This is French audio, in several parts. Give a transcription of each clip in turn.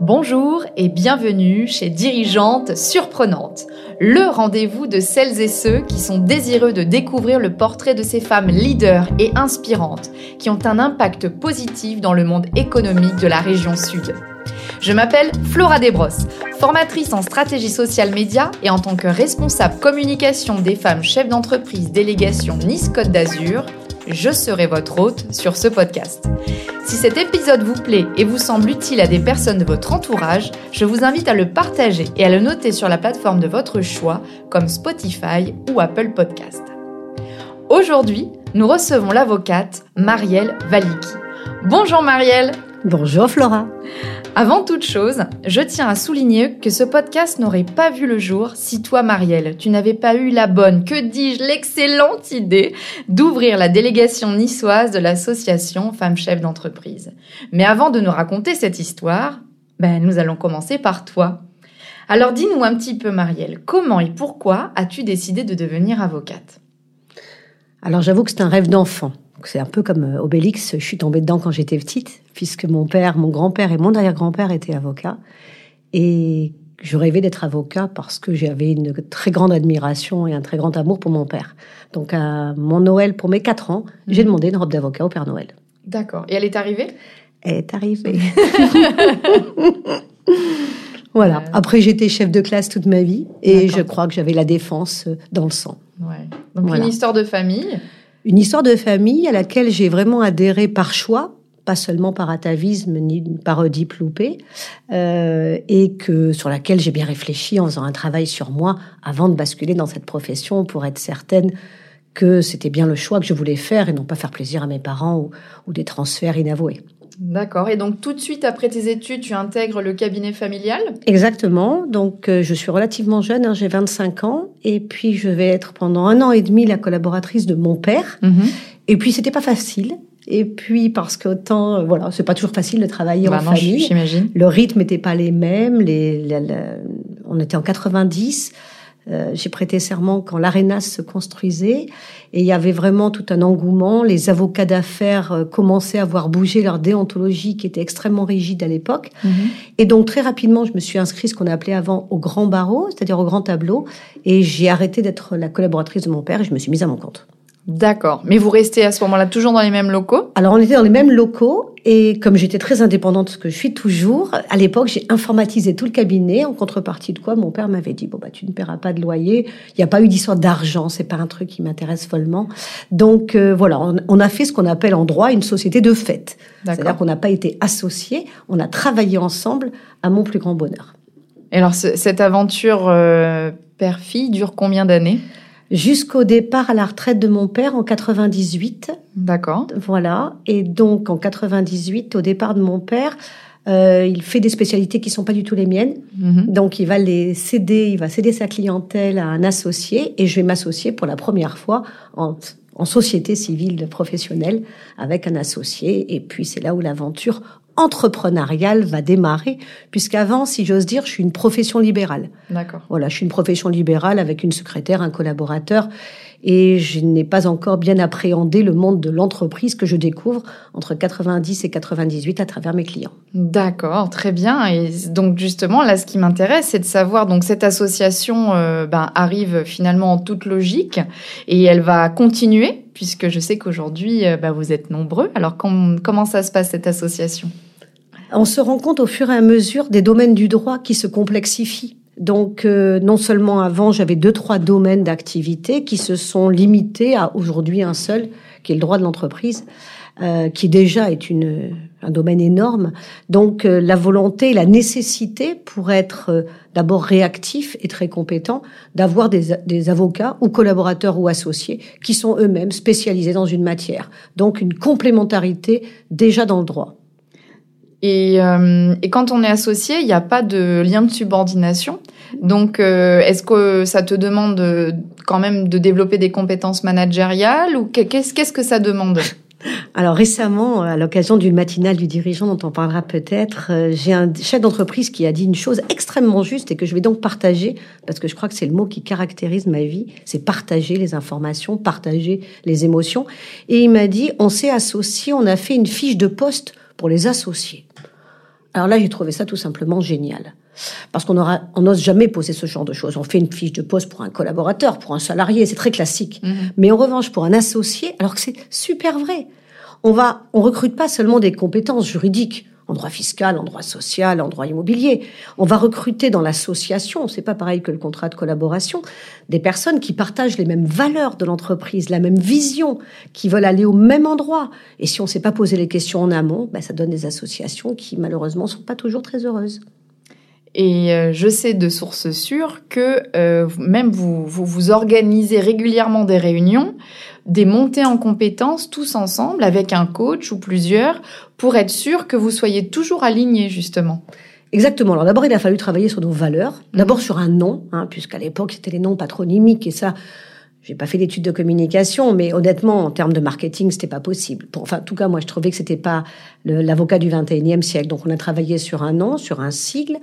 Bonjour et bienvenue chez Dirigeantes Surprenantes, le rendez-vous de celles et ceux qui sont désireux de découvrir le portrait de ces femmes leaders et inspirantes qui ont un impact positif dans le monde économique de la région Sud. Je m'appelle Flora Desbrosses, formatrice en stratégie sociale média et en tant que responsable communication des femmes chefs d'entreprise délégation Nice Côte d'Azur, je serai votre hôte sur ce podcast. Si cet épisode vous plaît et vous semble utile à des personnes de votre entourage, je vous invite à le partager et à le noter sur la plateforme de votre choix comme Spotify ou Apple Podcast. Aujourd'hui, nous recevons l'avocate Marielle Valiki. Bonjour Marielle Bonjour Flora avant toute chose, je tiens à souligner que ce podcast n'aurait pas vu le jour si toi, Marielle, tu n'avais pas eu la bonne, que dis-je, l'excellente idée d'ouvrir la délégation niçoise de l'association Femmes Chefs d'entreprise. Mais avant de nous raconter cette histoire, ben, nous allons commencer par toi. Alors dis-nous un petit peu, Marielle, comment et pourquoi as-tu décidé de devenir avocate? Alors j'avoue que c'est un rêve d'enfant. C'est un peu comme euh, Obélix, je suis tombée dedans quand j'étais petite, puisque mon père, mon grand-père et mon arrière-grand-père étaient avocats. Et je rêvais d'être avocat parce que j'avais une très grande admiration et un très grand amour pour mon père. Donc à mon Noël, pour mes quatre ans, j'ai mhm. demandé une robe d'avocat au Père Noël. D'accord. Et elle est arrivée? Elle est arrivée. voilà. Après, j'étais chef de classe toute ma vie et je crois que j'avais la défense euh, dans le sang. Ouais. Donc une histoire de famille. Une histoire de famille à laquelle j'ai vraiment adhéré par choix, pas seulement par atavisme ni par Oedipe loupé, euh, et que sur laquelle j'ai bien réfléchi en faisant un travail sur moi avant de basculer dans cette profession pour être certaine que c'était bien le choix que je voulais faire et non pas faire plaisir à mes parents ou des transferts inavoués. D'accord. Et donc tout de suite après tes études, tu intègres le cabinet familial? Exactement. Donc euh, je suis relativement jeune, hein, j'ai 25 ans, et puis je vais être pendant un an et demi la collaboratrice de mon père. Mhm. Et puis c'était pas facile. Et puis parce qu'autant, euh, voilà, c'est pas toujours facile de travailler bah en famille. J'imagine. Le rythme n'était pas les mêmes. Les, on était en 90. Euh, j'ai prêté serment quand l'Arenas se construisait et il y avait vraiment tout un engouement. Les avocats d'affaires euh, commençaient à voir bouger leur déontologie qui était extrêmement rigide à l'époque. Mhm. Et donc très rapidement, je me suis inscrite ce qu'on appelait avant au grand barreau, c'est-à-dire au grand tableau, et j'ai arrêté d'être la collaboratrice de mon père et je me suis mise à mon compte. D'accord. Mais vous restez à ce moment-là toujours dans les mêmes locaux? Alors on était dans les mêmes locaux et comme j'étais très indépendante, ce que je suis toujours, à l'époque j'ai informatisé tout le cabinet en contrepartie de quoi mon père m'avait dit bon bah tu ne paieras pas de loyer. Il n'y a pas eu d'histoire d'argent, c'est pas un truc qui m'intéresse follement. Donc euh, voilà, on, a fait ce qu'on appelle en droit une société de fait. C'est-à-dire qu'on n'a pas été associés, on a travaillé ensemble à mon plus grand bonheur. Et alors cette aventure euh, père-fille dure combien d'années? Jusqu'au départ à la retraite de mon père en 98. D'accord. Voilà. Et donc en 98, au départ de mon père, euh, il fait des spécialités qui sont pas du tout les miennes. Mhm. Donc il va les céder, il va céder sa clientèle à un associé et je vais m'associer pour la première fois en, en société civile professionnelle avec un associé. Et puis c'est là où l'aventure entrepreneuriale va démarrer, puisqu'avant, si j'ose dire, je suis une profession libérale. D'accord. Voilà, je suis une profession libérale avec une secrétaire, un collaborateur, et je n'ai pas encore bien appréhendé le monde de l'entreprise que je découvre entre 90 et 98 à travers mes clients. D'accord, très bien. Et donc justement, là, ce qui m'intéresse, c'est de savoir, donc cette association euh, ben, arrive finalement en toute logique et elle va continuer, puisque je sais qu'aujourd'hui, ben, vous êtes nombreux. Alors comment ça se passe, cette association? On se rend compte au fur et à mesure des domaines du droit qui se complexifient. Donc, euh, non seulement avant, j'avais deux, trois domaines d'activité qui se sont limités à aujourd'hui un seul, qui est le droit de l'entreprise, euh, qui déjà est une, un domaine énorme. Donc, euh, la volonté, la nécessité pour être d'abord réactif et très compétent, d'avoir des, des avocats ou collaborateurs ou associés qui sont eux-mêmes spécialisés dans une matière. Donc, une complémentarité déjà dans le droit. Et, euh, et, quand on est associé, il n'y a pas de lien de subordination. Donc, euh, est-ce que ça te demande quand même de développer des compétences managériales ou qu'est-ce que ça demande? Alors récemment, à l'occasion d'une matinale du dirigeant dont on parlera peut-être, euh, j'ai un chef d'entreprise qui a dit une chose extrêmement juste et que je vais donc partager parce que je crois que c'est le mot qui caractérise ma vie, c'est partager les informations, partager les émotions. Et il m'a dit, on s'est associé, on a fait une fiche de poste pour les associés. Alors là, j'ai trouvé ça tout simplement génial. Parce qu'on aura, on n'ose jamais poser ce genre de choses. On fait une fiche de poste pour un collaborateur, pour un salarié, c'est très classique. Mhm. Mais en revanche, pour un associé, alors que c'est super vrai, on va, on recrute pas seulement des compétences juridiques en droit fiscal, en droit social, en droit immobilier. On va recruter dans l'association, c'est pas pareil que le contrat de collaboration, des personnes qui partagent les mêmes valeurs de l'entreprise, la même vision, qui veulent aller au même endroit. Et si on ne s'est pas posé les questions en amont, ben ça donne des associations qui malheureusement sont pas toujours très heureuses. Et euh, je sais de sources sûres que euh, même vous, vous, vous organisez régulièrement des réunions, des montées en compétences tous ensemble avec un coach ou plusieurs pour être sûr que vous soyez toujours alignés justement. Exactement. Alors d'abord, il a fallu travailler sur nos valeurs. D'abord mhm. sur un nom, hein, puisqu'à l'époque c'était les noms patronymiques et ça, j'ai pas fait d'études de communication, mais honnêtement, en termes de marketing, c'était pas possible. enfin, en tout cas, moi, je trouvais que c'était pas l'avocat du 21e siècle. Donc, on a travaillé sur un nom, sur un sigle.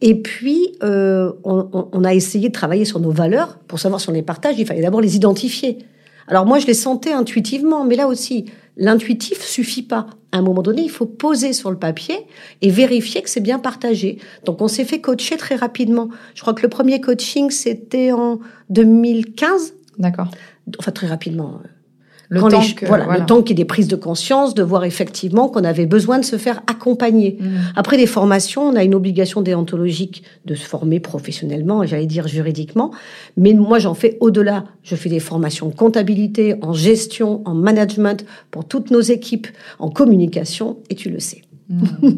Et puis, euh, on, on, a essayé de travailler sur nos valeurs pour savoir si on les partage. Il fallait d'abord les identifier. Alors moi, je les sentais intuitivement, mais là aussi, l'intuitif suffit pas. À un moment donné, il faut poser sur le papier et vérifier que c'est bien partagé. Donc, on s'est fait coacher très rapidement. Je crois que le premier coaching, c'était en 2015. D'accord. Enfin, très rapidement. Le temps, voilà, le temps qu'il y ait des prises de conscience, de voir effectivement qu'on avait besoin de se faire accompagner. Mmh. Après les formations, on a une obligation déontologique de se former professionnellement, j'allais dire juridiquement. Mais moi, j'en fais au-delà. Je fais des formations en comptabilité, en gestion, en management pour toutes nos équipes, en communication, et tu le sais. Mmh.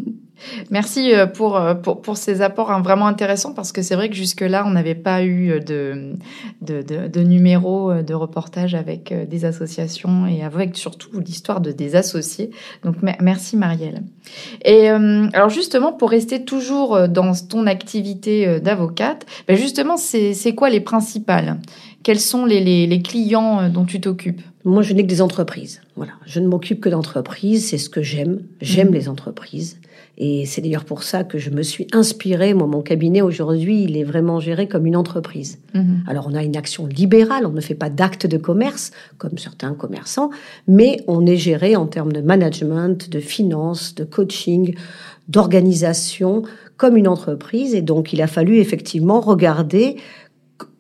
Merci euh, pour, euh, pour, pour, ces apports hein, vraiment intéressants parce que c'est vrai que jusque-là, on n'avait pas eu de, de, de, de numéros euh, de reportage avec des associations et avec surtout l'histoire de des associés. Donc merci Marielle. Et alors justement, pour rester toujours dans ton activité d'avocate, ben justement, c'est quoi les principales? Quels sont les, les, les clients dont tu t'occupes? Moi, je n'ai que des entreprises. Voilà, je ne m'occupe que d'entreprises. C'est ce que j'aime. J'aime mmh. les entreprises. Et c'est d'ailleurs pour ça que je me suis inspirée. Moi, mon cabinet aujourd'hui, il est vraiment géré comme une entreprise. Mhm. Alors, on a une action libérale, on ne fait pas d'acte de commerce comme certains commerçants, mais on est géré en termes de management, de finance, de coaching, d'organisation comme une entreprise. Et donc, il a fallu effectivement regarder.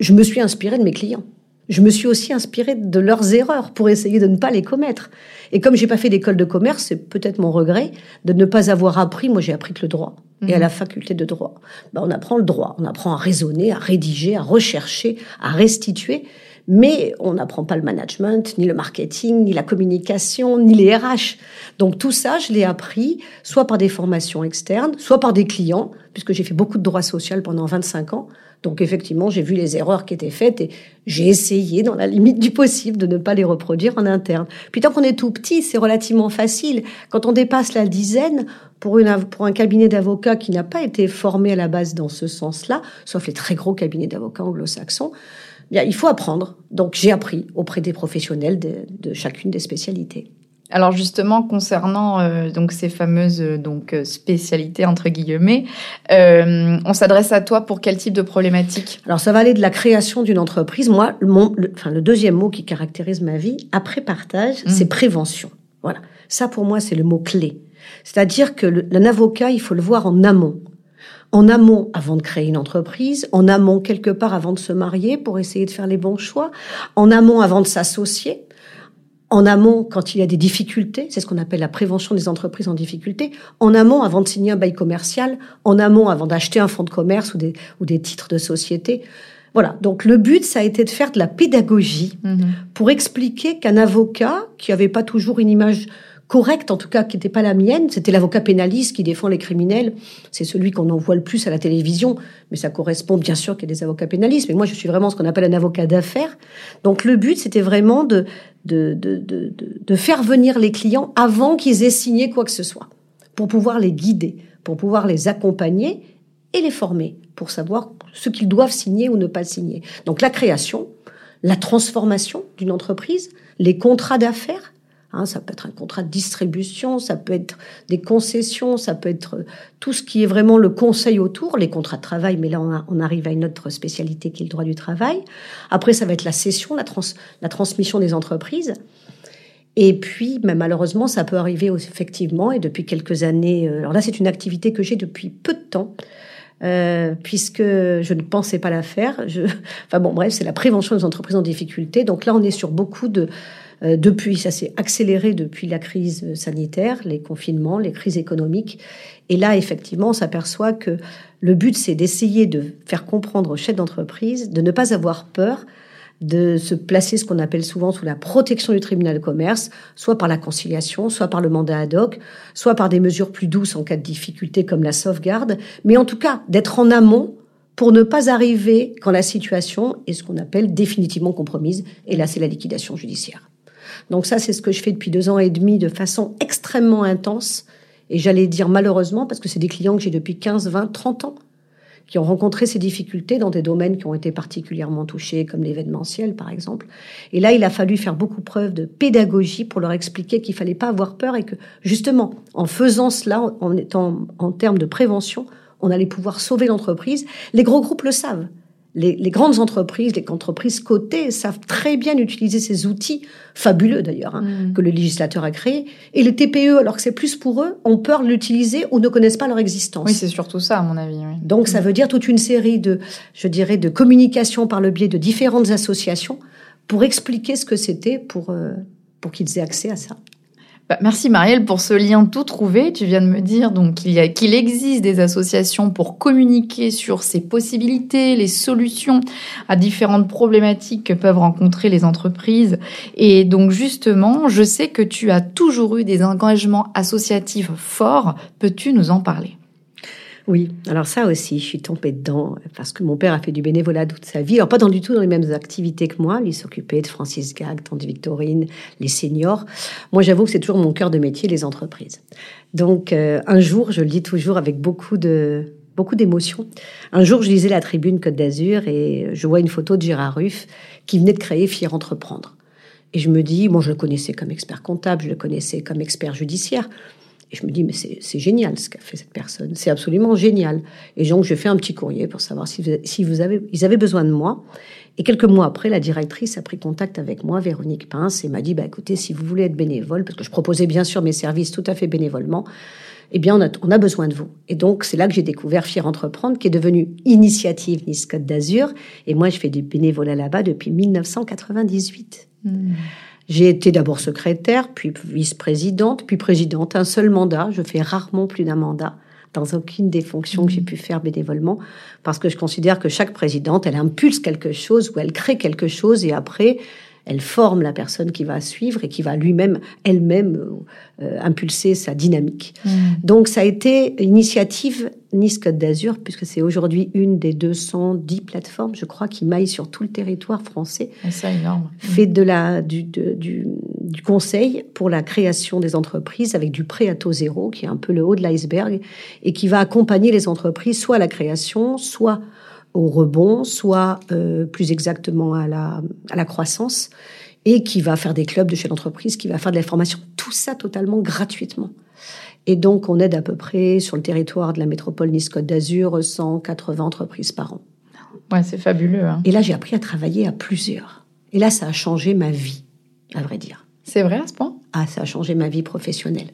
Je me suis inspirée de mes clients je me suis aussi inspirée de leurs erreurs pour essayer de ne pas les commettre. Et comme j'ai pas fait d'école de commerce, c'est peut-être mon regret de ne pas avoir appris. Moi, j'ai appris que le droit et à mhm. la faculté de droit. Ben, on apprend le droit, on apprend à raisonner, à rédiger, à rechercher, à restituer. Mais on n'apprend pas le management, ni le marketing, ni la communication, ni les RH. Donc tout ça, je l'ai appris soit par des formations externes, soit par des clients, puisque j'ai fait beaucoup de droit social pendant 25 ans. Donc effectivement, j'ai vu les erreurs qui étaient faites et j'ai essayé, dans la limite du possible, de ne pas les reproduire en interne. Puis tant qu'on est tout petit, c'est relativement facile. Quand on dépasse la dizaine, pour, pour un cabinet d'avocats qui n'a pas été formé à la base dans ce sens-là, sauf les très gros cabinets d'avocats anglo-saxons, bien, il faut apprendre. Donc j'ai appris auprès des professionnels de chacune des spécialités. Alors justement concernant euh, donc ces fameuses euh, donc euh, spécialités entre guillemets, on s'adresse à toi pour quel type de problématique? Alors ça va aller de la création d'une entreprise. Moi, le, enfin le deuxième mot qui caractérise ma vie après partage, mmh. c'est prévention. Voilà, ça pour moi c'est le mot clé. C'est-à-dire que un avocat, il faut le voir en amont. En amont, avant de créer une entreprise, en amont quelque part avant de se marier pour essayer de faire les bons choix, en amont avant de s'associer, en amont quand il y a des difficultés, c'est ce qu'on appelle la prévention des entreprises en difficulté, en amont avant de signer un bail commercial, en amont avant d'acheter un fonds de commerce ou des, ou des titres de société. Voilà, donc le but, ça a été de faire de la pédagogie mm-hmm. pour expliquer qu'un avocat, qui avait pas toujours une image correcte, en tout cas qui n'était pas la mienne. C'était l'avocat pénaliste qui défend les criminels. C'est celui qu'on en voit le plus à la télévision, mais ça correspond bien sûr qu'il y a des avocats pénalistes. Mais moi, je suis vraiment ce qu'on appelle un avocat d'affaires. Donc le but, c'était vraiment de, de, de, de, de faire venir les clients avant qu'ils aient signé quoi que ce soit, pour pouvoir les guider, pour pouvoir les accompagner et les former, pour savoir ce qu'ils doivent signer ou ne pas signer. Donc la création, la transformation d'une entreprise, les contrats d'affaires, Hein, ça peut être un contrat de distribution, ça peut être des concessions, ça peut être tout ce qui est vraiment le conseil autour, les contrats de travail, mais là on, arrive à une autre spécialité qui est le droit du travail. Après, ça va être la cession, la, trans, la transmission des entreprises. Et puis, mais malheureusement, ça peut arriver effectivement. Et depuis quelques années, euh, alors là, c'est une activité que j'ai depuis peu de temps. Euh, puisque je ne pensais pas la faire. Je... Enfin bon, bref, c'est la prévention des entreprises en difficulté. Donc là, on est sur beaucoup de... Euh, depuis, ça s'est accéléré depuis la crise sanitaire, les confinements, les crises économiques. Et là, effectivement, on s'aperçoit que le but, c'est d'essayer de faire comprendre aux chefs d'entreprise de ne pas avoir peur de se placer ce qu'on appelle souvent sous la protection du tribunal de commerce, soit par la conciliation, soit par le mandat ad hoc, soit par des mesures plus douces en cas de difficulté comme la sauvegarde, mais en tout cas d'être en amont pour ne pas arriver quand la situation est ce qu'on appelle définitivement compromise, et là c'est la liquidation judiciaire. Donc ça c'est ce que je fais depuis deux ans et demi de façon extrêmement intense, et j'allais dire malheureusement parce que c'est des clients que j'ai depuis 15, 20, 30 ans qui ont rencontré ces difficultés dans des domaines qui ont été particulièrement touchés, comme l'événementiel, par exemple. Et là, il a fallu faire beaucoup preuve de pédagogie pour leur expliquer qu'il fallait pas avoir peur et que, justement, en faisant cela, en étant en termes de prévention, on allait pouvoir sauver l'entreprise. Les gros groupes le savent les, grandes entreprises, les entreprises cotées savent très bien utiliser ces outils, fabuleux d'ailleurs, hein, mm. que le législateur a créés. Et les TPE, alors que c'est plus pour eux, ont peur de l'utiliser ou ne connaissent pas leur existence. Oui, c'est surtout ça, à mon avis. Donc ça mm. veut dire toute une série de, je dirais, de communication par le biais de différentes associations pour expliquer ce que c'était pour, euh, pour qu'ils aient accès à ça. Bah, merci Marielle pour ce lien tout trouvé. Tu viens de me dire donc qu'il existe des associations pour communiquer sur ces possibilités, les solutions à différentes problématiques que peuvent rencontrer les entreprises. Et donc justement, je sais que tu as toujours eu des engagements associatifs forts. Peux-tu nous en parler? Oui, alors ça aussi, je suis tombée dedans parce que mon père a fait du bénévolat toute sa vie. Alors pas dans du tout dans les mêmes activités que moi. Il s'occupait de Francis Gag, Tante Victorine, les seniors. Moi, j'avoue que c'est toujours mon cœur de métier, les entreprises. Donc euh, un jour, je le dis toujours avec beaucoup de beaucoup d'émotion. Un jour, je lisais la Tribune Côte d'Azur et je vois une photo de Gérard Ruff qui venait de créer Fier Entreprendre. Et je me dis, bon, je le connaissais comme expert comptable, je le connaissais comme expert judiciaire. Et je me dis, mais c'est génial ce qu'a fait cette personne. C'est absolument génial. Et donc, je fais un petit courrier pour savoir si, vous, si vous avez, ils avaient besoin de moi. Et quelques mois après, la directrice a pris contact avec moi, Véronique Pince, et m'a dit, bah, écoutez, si vous voulez être bénévole, parce que je proposais bien sûr mes services tout à fait bénévolement, eh bien, on a, on a besoin de vous. Et donc, c'est là que j'ai découvert Fier Entreprendre, qui est devenu Initiative Nice Côte d'Azur. Et moi, je fais du bénévolat là-bas depuis 1998. J'ai été d'abord secrétaire, puis vice-présidente, puis présidente. Un seul mandat. Je fais rarement plus d'un mandat dans aucune des fonctions que j'ai mmh. pu faire bénévolement, parce que je considère que chaque présidente, elle impulse quelque chose ou elle crée quelque chose et après, elle forme la personne qui va suivre et qui va lui-même, elle-même, euh, impulser sa dynamique. Mm. Donc ça a été initiative Nice Côte d'Azur, puisque c'est aujourd'hui une des 210 plateformes, je crois, qui maillent sur tout le territoire français. C'est énorme. Fait de la, du, du, du, conseil pour la création des entreprises avec du prêt à taux zéro, qui est un peu le haut de l'iceberg, et qui va accompagner les entreprises soit à la création, soit au rebond, soit euh, plus exactement à la, à la croissance, et qui va faire des clubs de chez l'entreprise, qui va faire de la formation, tout ça totalement gratuitement. Et donc, on aide à peu près sur le territoire de la métropole Nice-Côte d'Azur 180 entreprises par an. Ouais, c'est fabuleux. Hein. Et là, j'ai appris à travailler à plusieurs. Et là, ça a changé ma vie, à vrai dire. C'est vrai à ce point? Ah, ça a changé ma vie professionnelle.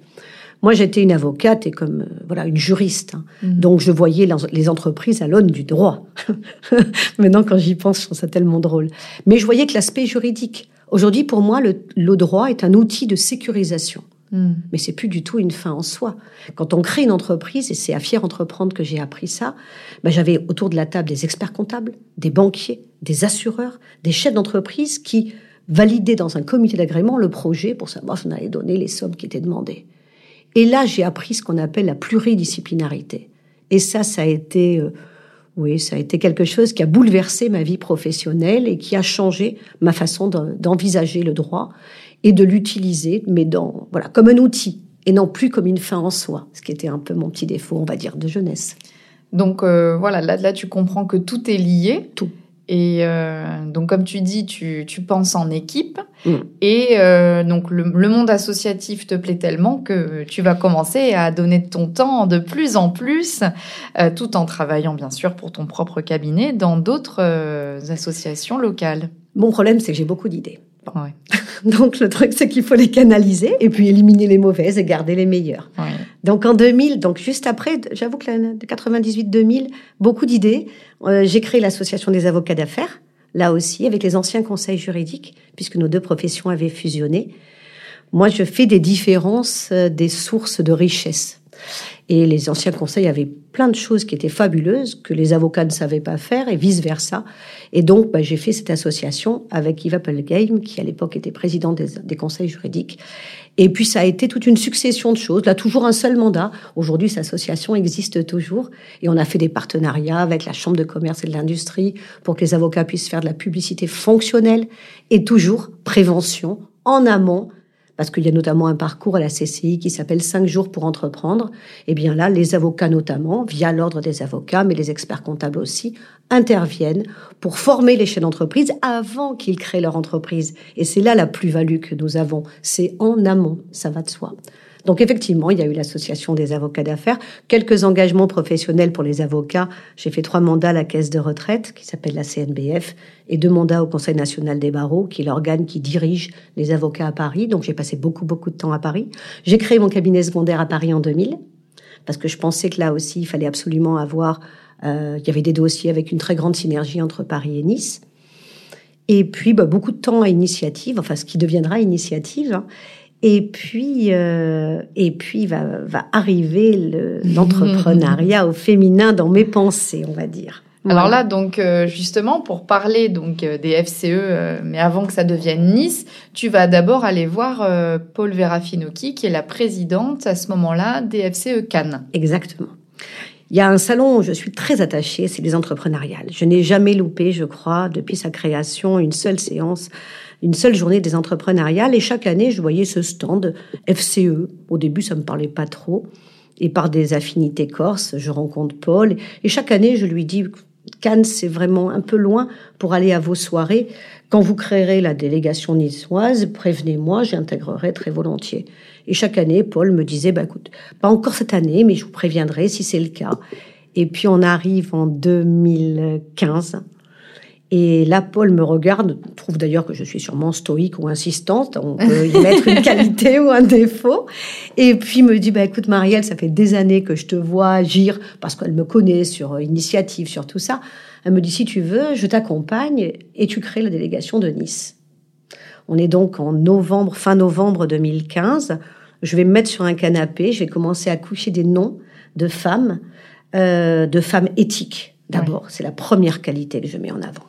Moi, j'étais une avocate et comme euh, voilà une juriste, hein. mhm. donc je voyais les entreprises à l'aune du droit. Maintenant, quand j'y pense, je trouve ça tellement drôle. Mais je voyais que l'aspect juridique. Aujourd'hui, pour moi, le, droit est un outil de sécurisation. Mhm. Mais c'est plus du tout une fin en soi. Quand on crée une entreprise, et c'est à Fier Entreprendre que j'ai appris ça, ben j'avais autour de la table des experts comptables, des banquiers, des assureurs, des chefs d'entreprise qui validaient dans un comité d'agrément le projet pour savoir si on allait donner les sommes qui étaient demandées. Et là, j'ai appris ce qu'on appelle la pluridisciplinarité. Et ça, ça a été, euh, oui, ça a été quelque chose qui a bouleversé ma vie professionnelle et qui a changé ma façon d'envisager le droit et de l'utiliser, mais dans, voilà, comme un outil et non plus comme une fin en soi, ce qui était un peu mon petit défaut, on va dire, de jeunesse. Donc euh, voilà, là, là, tu comprends que tout est lié. Tout. Et euh, donc, comme tu dis, tu, tu penses en équipe. Mm. Et euh, donc, le, monde associatif te plaît tellement que tu vas commencer à donner de ton temps de plus en plus, euh, tout en travaillant, bien sûr, pour ton propre cabinet dans d'autres associations locales. Mon problème, c'est que j'ai beaucoup d'idées. Donc le truc, c'est qu'il faut les canaliser et puis éliminer les mauvaises et garder les meilleures. Donc en 2000, donc juste après, j'avoue que de 98-2000, beaucoup d'idées. Euh, j'ai créé l'association des avocats d'affaires, là aussi avec les anciens conseils juridiques, puisque nos deux professions avaient fusionné. Moi, je fais des différences euh, des sources de richesse. Et les anciens conseils avaient plein de choses qui étaient fabuleuses, que les avocats ne savaient pas faire, et vice-versa. Et donc, bah, j'ai fait cette association avec Yves Applegame, qui à l'époque était président des, conseils juridiques. Et puis, ça a été toute une succession de choses. Là, toujours un seul mandat. Aujourd'hui, cette association existe toujours. Et on a fait des partenariats avec la Chambre de commerce et de l'industrie pour que les avocats puissent faire de la publicité fonctionnelle et toujours prévention en amont parce qu'il y a notamment un parcours à la CCI qui s'appelle 5 jours pour entreprendre. Et eh bien là, les avocats notamment, via l'ordre des avocats, mais les experts comptables aussi, interviennent pour former les chefs d'entreprise avant qu'ils créent leur entreprise. Et c'est là la plus-value que nous avons. C'est en amont, ça va de soi. Donc effectivement, il y a eu l'association des avocats d'affaires, quelques engagements professionnels pour les avocats. J'ai fait trois mandats à la caisse de retraite, qui s'appelle la CNBF, et deux mandats au Conseil national des barreaux, qui est l'organe qui dirige les avocats à Paris. Donc j'ai passé beaucoup, beaucoup de temps à Paris. J'ai créé mon cabinet secondaire à Paris en 2000, parce que je pensais que là aussi, il fallait absolument avoir... Euh, il y avait des dossiers avec une très grande synergie entre Paris et Nice. Et puis, bah, beaucoup de temps à initiative, enfin, ce qui deviendra initiative. Hein. Et puis, euh, et puis va, va arriver l'entrepreneuriat au féminin dans mes pensées, on va dire. Alors là, donc euh, justement, pour parler donc euh, des FCE, mais avant que ça devienne Nice, tu vas d'abord aller voir Paul Verafinocchi, qui est la présidente à ce moment-là des FCE Cannes. Exactement. Il y a un salon où je suis très attachée, c'est les entrepreneuriales. Je n'ai jamais loupé, je crois, depuis sa création, une seule séance une seule journée des entrepreneuriales. Et chaque année, je voyais ce stand FCE. Au début, ça me parlait pas trop. Et par des affinités corses, je rencontre Paul. Et chaque année, je lui dis, Cannes, c'est vraiment un peu loin pour aller à vos soirées. Quand vous créerez la délégation niçoise, prévenez-moi, j'intégrerai très volontiers. Et chaque année, Paul me disait, bah, écoute, pas encore cette année, mais je vous préviendrai si c'est le cas. Et puis on arrive en 2015 et là, Paul me regarde, trouve d'ailleurs que je suis sûrement stoïque ou insistante. On peut y mettre une qualité ou un défaut. Et puis me dit, bah, écoute, Marielle, ça fait des années que je te vois agir parce qu'elle me connaît sur initiative, sur tout ça. Elle me dit, si tu veux, je t'accompagne et tu crées la délégation de Nice. On est donc en novembre, fin novembre 2015. Je vais me mettre sur un canapé. Je vais commencer à coucher des noms de femmes, euh, de femmes éthiques. D'abord, c'est la première qualité que je mets en avant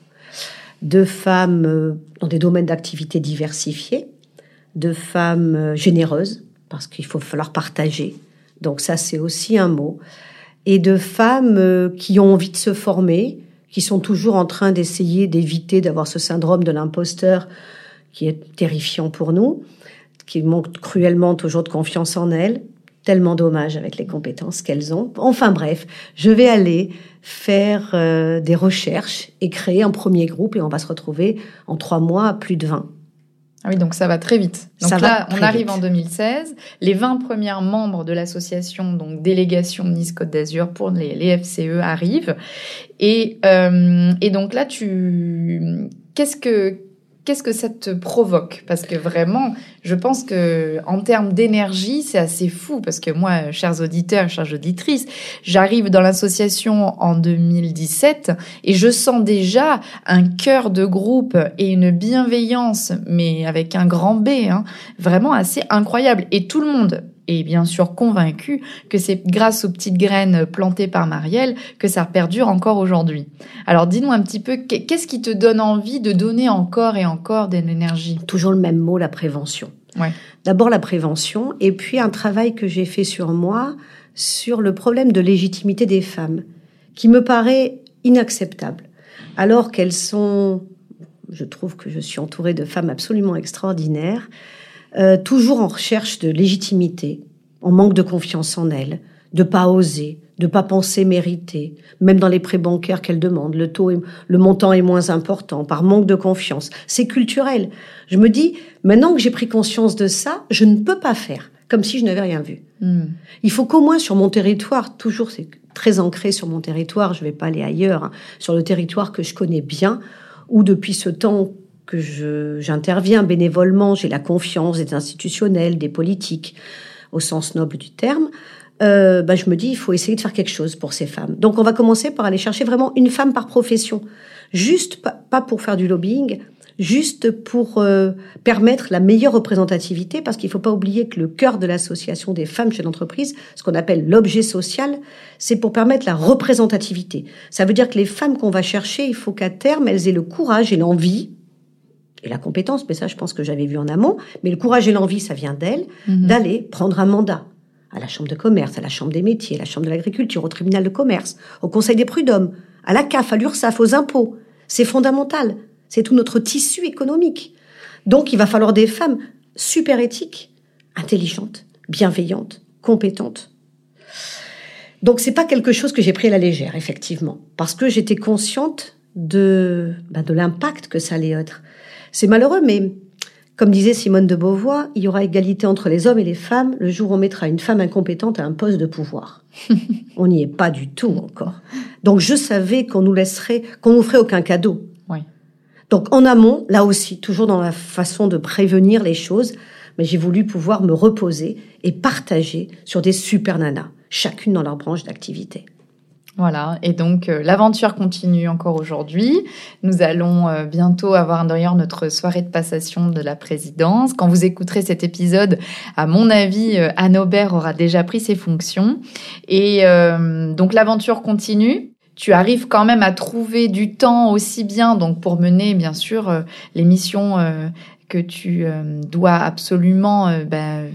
de femmes euh, dans des domaines d'activité diversifiés, de femmes euh, généreuses, parce qu'il faut falloir partager. Donc ça, c'est aussi un mot. Et de femmes euh, qui ont envie de se former, qui sont toujours en train d'essayer d'éviter d'avoir ce syndrome de l'imposteur qui est terrifiant pour nous, qui manquent cruellement toujours de confiance en elles, tellement dommage avec les compétences qu'elles ont. Enfin bref, je vais aller faire euh, des recherches et créer un premier groupe et on va se retrouver en trois mois à plus de 20. Ah oui, donc ça va très vite. Donc là, on arrive en 2016. Les 20 premiers membres de l'association, donc délégation Nice Côte d'Azur pour les, les, FCE arrivent. Et, euh, et donc là, tu, qu'est-ce que, qu'est-ce que ça te provoque? Parce que vraiment, je pense que en termes d'énergie, c'est assez fou. Parce que moi, chers auditeurs, chères auditrices, j'arrive dans l'association en 2017 et je sens déjà un cœur de groupe et une bienveillance, mais avec un grand B, hein, vraiment assez incroyable. Et tout le monde et bien sûr convaincu que c'est grâce aux petites graines plantées par Marielle que ça perdure encore aujourd'hui. Alors dis-nous un petit peu, qu'est-ce qui te donne envie de donner encore et encore de l'énergie? Toujours le même mot, la prévention. Ouais. D'abord la prévention, et puis un travail que j'ai fait sur moi, sur le problème de légitimité des femmes, qui me paraît inacceptable, alors qu'elles sont, je trouve que je suis entourée de femmes absolument extraordinaires, euh, toujours en recherche de légitimité, en manque de confiance en elles, de pas oser, de pas penser mériter, même dans les prêts bancaires qu'elles demandent, le taux, le montant est moins important par manque de confiance. C'est culturel. Je me dis, maintenant que j'ai pris conscience de ça, je ne peux pas faire comme si je n'avais rien vu. Hmm. Il faut qu'au moins sur mon territoire, toujours c'est très ancré sur mon territoire, je vais pas aller ailleurs, hein, sur le territoire que je connais bien, où depuis ce temps que j'interviens bénévolement, j'ai la confiance des institutionnels, des politiques, au sens noble du terme, euh, bah, je me dis, il faut essayer de faire quelque chose pour ces femmes. Donc, on va commencer par aller chercher vraiment une femme par profession. Juste, pas pour faire du lobbying, juste pour euh, permettre la meilleure représentativité, parce qu'il ne faut pas oublier que le cœur de l'association des femmes chez l'entreprise, ce qu'on appelle l'objet social, c'est pour permettre la représentativité. Ça veut dire que les femmes qu'on va chercher, il faut qu'à terme, elles aient le courage et l'envie, et la compétence, mais ça je pense que j'avais vu en amont, mais le courage et l'envie, ça vient d'elles, mhm. d'aller prendre un mandat à la Chambre de commerce, à la Chambre des métiers, à la Chambre de l'agriculture, au tribunal de commerce, au Conseil des prud'hommes, à la CAF, à l'URSSAF, aux impôts. C'est fondamental. C'est tout notre tissu économique. Donc il va falloir des femmes super éthiques, intelligentes, bienveillantes, compétentes. Donc c'est pas quelque chose que j'ai pris à la légère, effectivement, parce que j'étais consciente de, ben, de l'impact que ça allait être. C'est malheureux, mais comme disait Simone de Beauvoir, il y aura égalité entre les hommes et les femmes le jour où on mettra une femme incompétente à un poste de pouvoir. on n'y est pas du tout encore. Donc je savais qu'on nous laisserait, qu'on nous ferait aucun cadeau. Donc en amont, là aussi, toujours dans la façon de prévenir les choses, mais j'ai voulu pouvoir me reposer et partager sur des super nanas, chacune dans leur branche d'activité. Voilà, et donc euh, l'aventure continue encore aujourd'hui. Nous allons euh, bientôt avoir d'ailleurs notre soirée de passation de la présidence. Quand vous écouterez cet épisode, à mon avis, euh, Anne Aubert aura déjà pris ses fonctions. Et donc l'aventure continue tu arrives quand même à trouver du temps aussi bien donc pour mener bien sûr euh, les missions euh, que tu euh, dois absolument ben,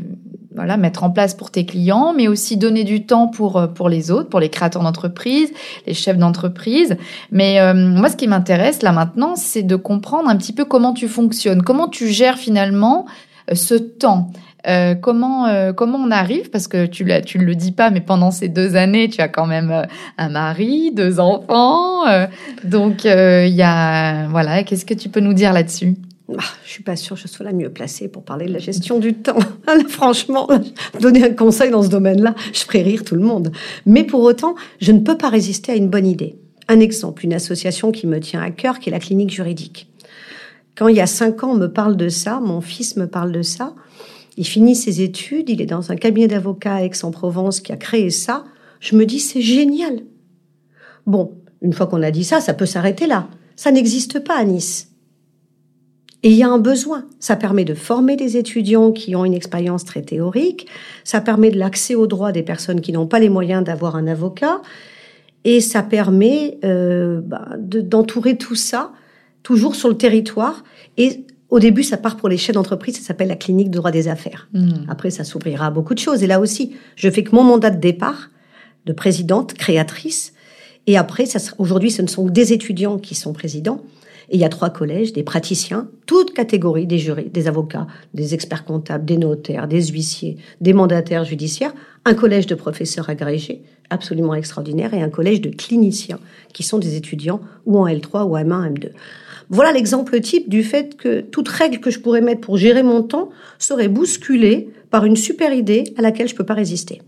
voilà mettre en place pour tes clients, mais aussi donner du temps pour pour les autres, pour les créateurs d'entreprise, les chefs d'entreprise. Mais moi, ce qui m'intéresse là maintenant, c'est de comprendre un petit peu comment tu fonctionnes, comment tu gères finalement ce temps? Euh, comment euh, comment on arrive? Parce que tu ne tu le dis pas mais pendant ces deux années tu as quand même euh, un mari deux enfants donc il y a voilà qu'est-ce que tu peux nous dire là-dessus? Ah, je suis pas sûre que je sois la mieux placée pour parler de la gestion du temps. Franchement, donner un conseil dans ce domaine-là, je ferais rire tout le monde. Mais pour autant, je ne peux pas résister à une bonne idée. Un exemple, une association qui me tient à cœur, qui est la clinique juridique. Quand il y a cinq ans, on me parle de ça, mon fils me parle de ça, il finit ses études, il est dans un cabinet d'avocats à Aix-en-Provence qui a créé ça. Je me dis, c'est génial. Bon, une fois qu'on a dit ça, ça peut s'arrêter là. Ça n'existe pas à Nice. Et il y a un besoin. Ça permet de former des étudiants qui ont une expérience très théorique. Ça permet de l'accès aux droits des personnes qui n'ont pas les moyens d'avoir un avocat. Et ça permet euh, bah, d'entourer tout ça toujours sur le territoire et au début, ça part pour les chefs d'entreprise, ça s'appelle la clinique de droit des affaires. Hmm. Après, ça s'ouvrira à beaucoup de choses. Et là aussi, je fais que mon mandat de départ de présidente, créatrice. Et après, aujourd'hui, ce ne sont que des étudiants qui sont présidents. Et il y a trois collèges, des praticiens, toutes catégories, des jurys, des avocats, des experts comptables, des notaires, des huissiers, des mandataires judiciaires, un collège de professeurs agrégés, absolument extraordinaire, et un collège de cliniciens, qui sont des étudiants ou en L3 ou en M1, M2. Voilà l'exemple type du fait que toute règle que je pourrais mettre pour gérer mon temps serait bousculée par une super idée à laquelle je ne peux pas résister.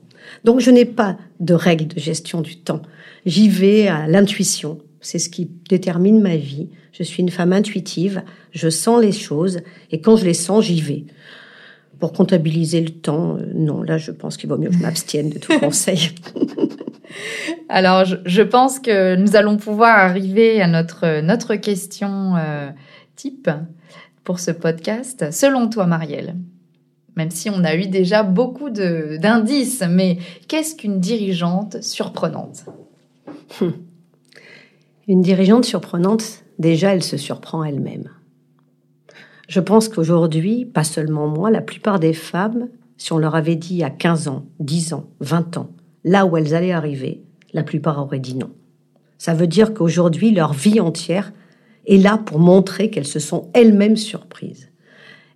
Donc je n'ai pas de règle de gestion du temps. J'y vais à l'intuition. C'est ce qui détermine ma vie. Je suis une femme intuitive. Je sens les choses et quand je les sens, j'y vais. Pour comptabiliser le temps, euh, non, là je pense qu'il vaut mieux que je m'abstienne de tout conseil. Alors, je, pense que nous allons pouvoir arriver à notre, notre question euh, type pour ce podcast. Selon toi, Marielle, même si on a eu déjà beaucoup d'indices, mais qu'est-ce qu'une dirigeante surprenante? Une dirigeante surprenante, déjà, elle se surprend elle-même. Je pense qu'aujourd'hui, pas seulement moi, la plupart des femmes, si on leur avait dit à 15 ans, 10 ans, 20 ans, là où elles allaient arriver, la plupart auraient dit non. Ça veut dire qu'aujourd'hui, leur vie entière est là pour montrer qu'elles se sont elles-mêmes surprises.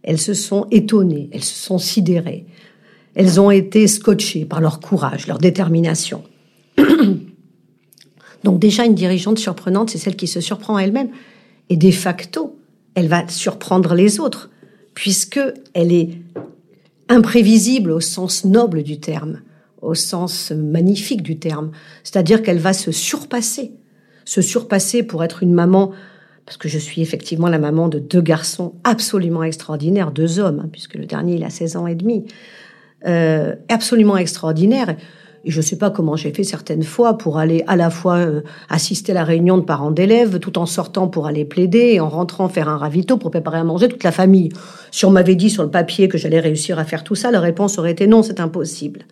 Elles se sont étonnées, elles se sont sidérées. Elles ont été scotchées par leur courage, leur détermination. Donc déjà, une dirigeante surprenante, c'est celle qui se surprend elle-même. Et de facto, elle va surprendre les autres, puisque elle est imprévisible au sens noble du terme au sens magnifique du terme. C'est-à-dire qu'elle va se surpasser. Se surpasser pour être une maman parce que je suis effectivement la maman de deux garçons absolument extraordinaires, deux hommes, hein, puisque le dernier il a 16 ans et demi, euh, absolument extraordinaires. Et je ne sais pas comment j'ai fait certaines fois pour aller à la fois euh, assister à la réunion de parents d'élèves, tout en sortant pour aller plaider et en rentrant faire un ravito pour préparer à manger toute la famille. Si on m'avait dit sur le papier que j'allais réussir à faire tout ça, la réponse aurait été non, c'est impossible.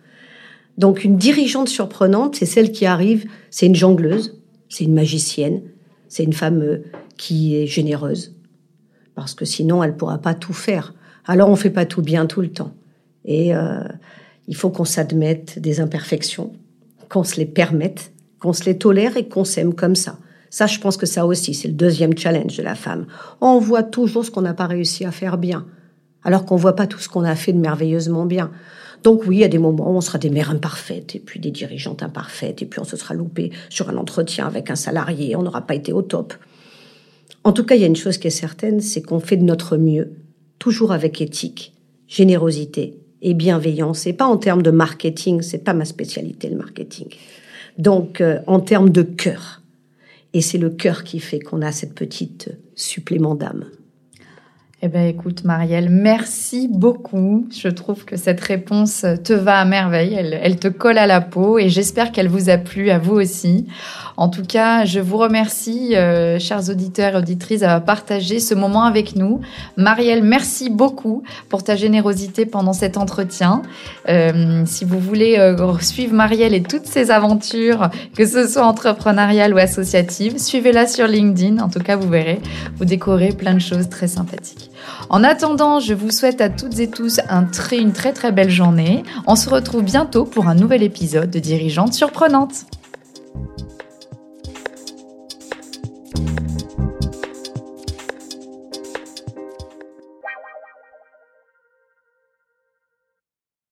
Donc une dirigeante surprenante, c'est celle qui arrive, c'est une jongleuse, c'est une magicienne, c'est une femme euh, qui est généreuse, parce que sinon elle pourra pas tout faire. Alors on fait pas tout bien tout le temps, et euh, il faut qu'on s'admette des imperfections, qu'on se les permette, qu'on se les tolère et qu'on s'aime comme ça. Ça, je pense que ça aussi, c'est le deuxième challenge de la femme. On voit toujours ce qu'on n'a pas réussi à faire bien, alors qu'on voit pas tout ce qu'on a fait de merveilleusement bien. Donc oui, il y a des moments où on sera des mères imparfaites et puis des dirigeantes imparfaites et puis on se sera loupé sur un entretien avec un salarié, on n'aura pas été au top. En tout cas, il y a une chose qui est certaine, c'est qu'on fait de notre mieux, toujours avec éthique, générosité et bienveillance, et pas en termes de marketing, c'est pas ma spécialité le marketing. Donc euh, en termes de cœur. Et c'est le cœur qui fait qu'on a cette petite supplément d'âme. Eh bien, écoute, Marielle, merci beaucoup. Je trouve que cette réponse te va à merveille. Elle, elle te colle à la peau et j'espère qu'elle vous a plu à vous aussi. En tout cas, je vous remercie, euh, chers auditeurs et auditrices, d'avoir partagé ce moment avec nous. Marielle, merci beaucoup pour ta générosité pendant cet entretien. Euh, si vous voulez euh, suivre Marielle et toutes ses aventures, que ce soit entrepreneuriales ou associatives, suivez-la sur LinkedIn. En tout cas, vous verrez, vous décorez plein de choses très sympathiques. En attendant, je vous souhaite à toutes et tous une très très belle journée. On se retrouve bientôt pour un nouvel épisode de Dirigeante surprenante.